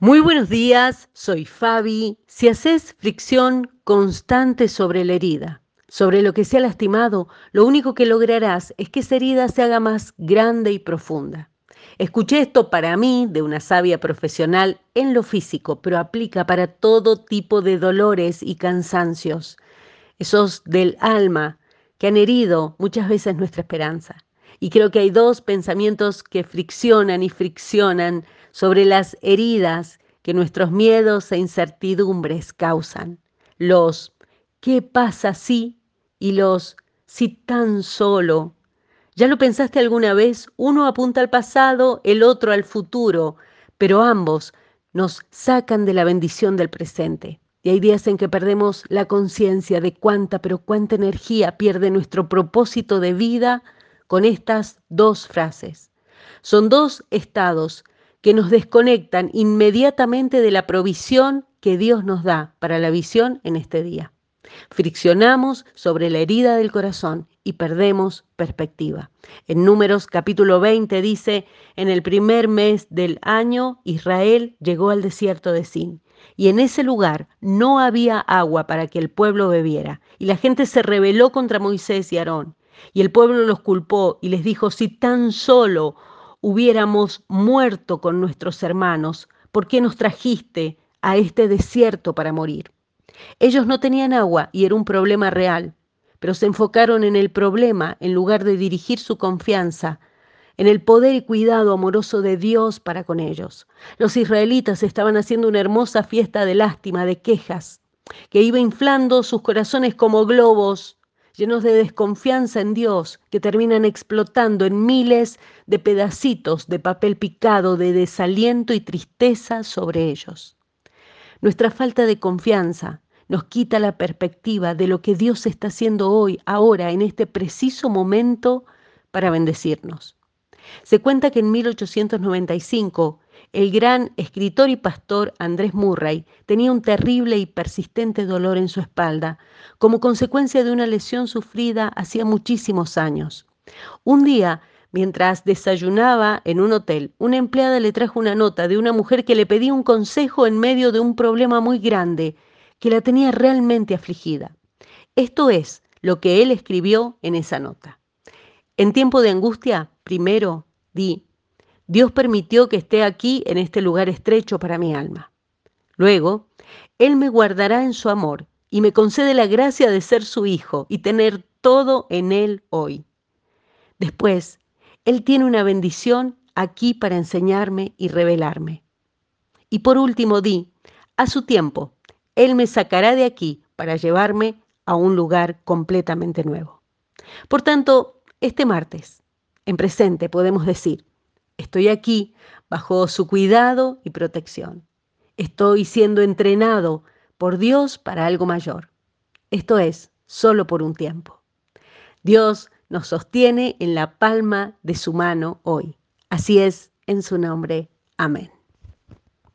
Muy buenos días, soy Fabi. Si haces fricción constante sobre la herida, sobre lo que se ha lastimado, lo único que lograrás es que esa herida se haga más grande y profunda. Escuché esto para mí de una sabia profesional en lo físico, pero aplica para todo tipo de dolores y cansancios, esos del alma que han herido muchas veces nuestra esperanza. Y creo que hay dos pensamientos que friccionan y friccionan sobre las heridas que nuestros miedos e incertidumbres causan. Los ¿qué pasa si? y los si tan solo. ¿Ya lo pensaste alguna vez? Uno apunta al pasado, el otro al futuro, pero ambos nos sacan de la bendición del presente. Y hay días en que perdemos la conciencia de cuánta, pero cuánta energía pierde nuestro propósito de vida con estas dos frases. Son dos estados que nos desconectan inmediatamente de la provisión que Dios nos da para la visión en este día. Friccionamos sobre la herida del corazón y perdemos perspectiva. En Números capítulo 20 dice, en el primer mes del año Israel llegó al desierto de Sin y en ese lugar no había agua para que el pueblo bebiera. Y la gente se rebeló contra Moisés y Aarón. Y el pueblo los culpó y les dijo, si tan solo hubiéramos muerto con nuestros hermanos, ¿por qué nos trajiste a este desierto para morir? Ellos no tenían agua y era un problema real, pero se enfocaron en el problema en lugar de dirigir su confianza en el poder y cuidado amoroso de Dios para con ellos. Los israelitas estaban haciendo una hermosa fiesta de lástima, de quejas, que iba inflando sus corazones como globos llenos de desconfianza en Dios, que terminan explotando en miles de pedacitos de papel picado de desaliento y tristeza sobre ellos. Nuestra falta de confianza nos quita la perspectiva de lo que Dios está haciendo hoy, ahora, en este preciso momento, para bendecirnos. Se cuenta que en 1895 el gran escritor y pastor Andrés Murray tenía un terrible y persistente dolor en su espalda como consecuencia de una lesión sufrida hacía muchísimos años. Un día, mientras desayunaba en un hotel, una empleada le trajo una nota de una mujer que le pedía un consejo en medio de un problema muy grande que la tenía realmente afligida. Esto es lo que él escribió en esa nota. En tiempo de angustia, primero di, Dios permitió que esté aquí en este lugar estrecho para mi alma. Luego, Él me guardará en su amor y me concede la gracia de ser su hijo y tener todo en Él hoy. Después, Él tiene una bendición aquí para enseñarme y revelarme. Y por último, di, a su tiempo, Él me sacará de aquí para llevarme a un lugar completamente nuevo. Por tanto, este martes, en presente, podemos decir, estoy aquí bajo su cuidado y protección. Estoy siendo entrenado por Dios para algo mayor. Esto es, solo por un tiempo. Dios nos sostiene en la palma de su mano hoy. Así es, en su nombre. Amén.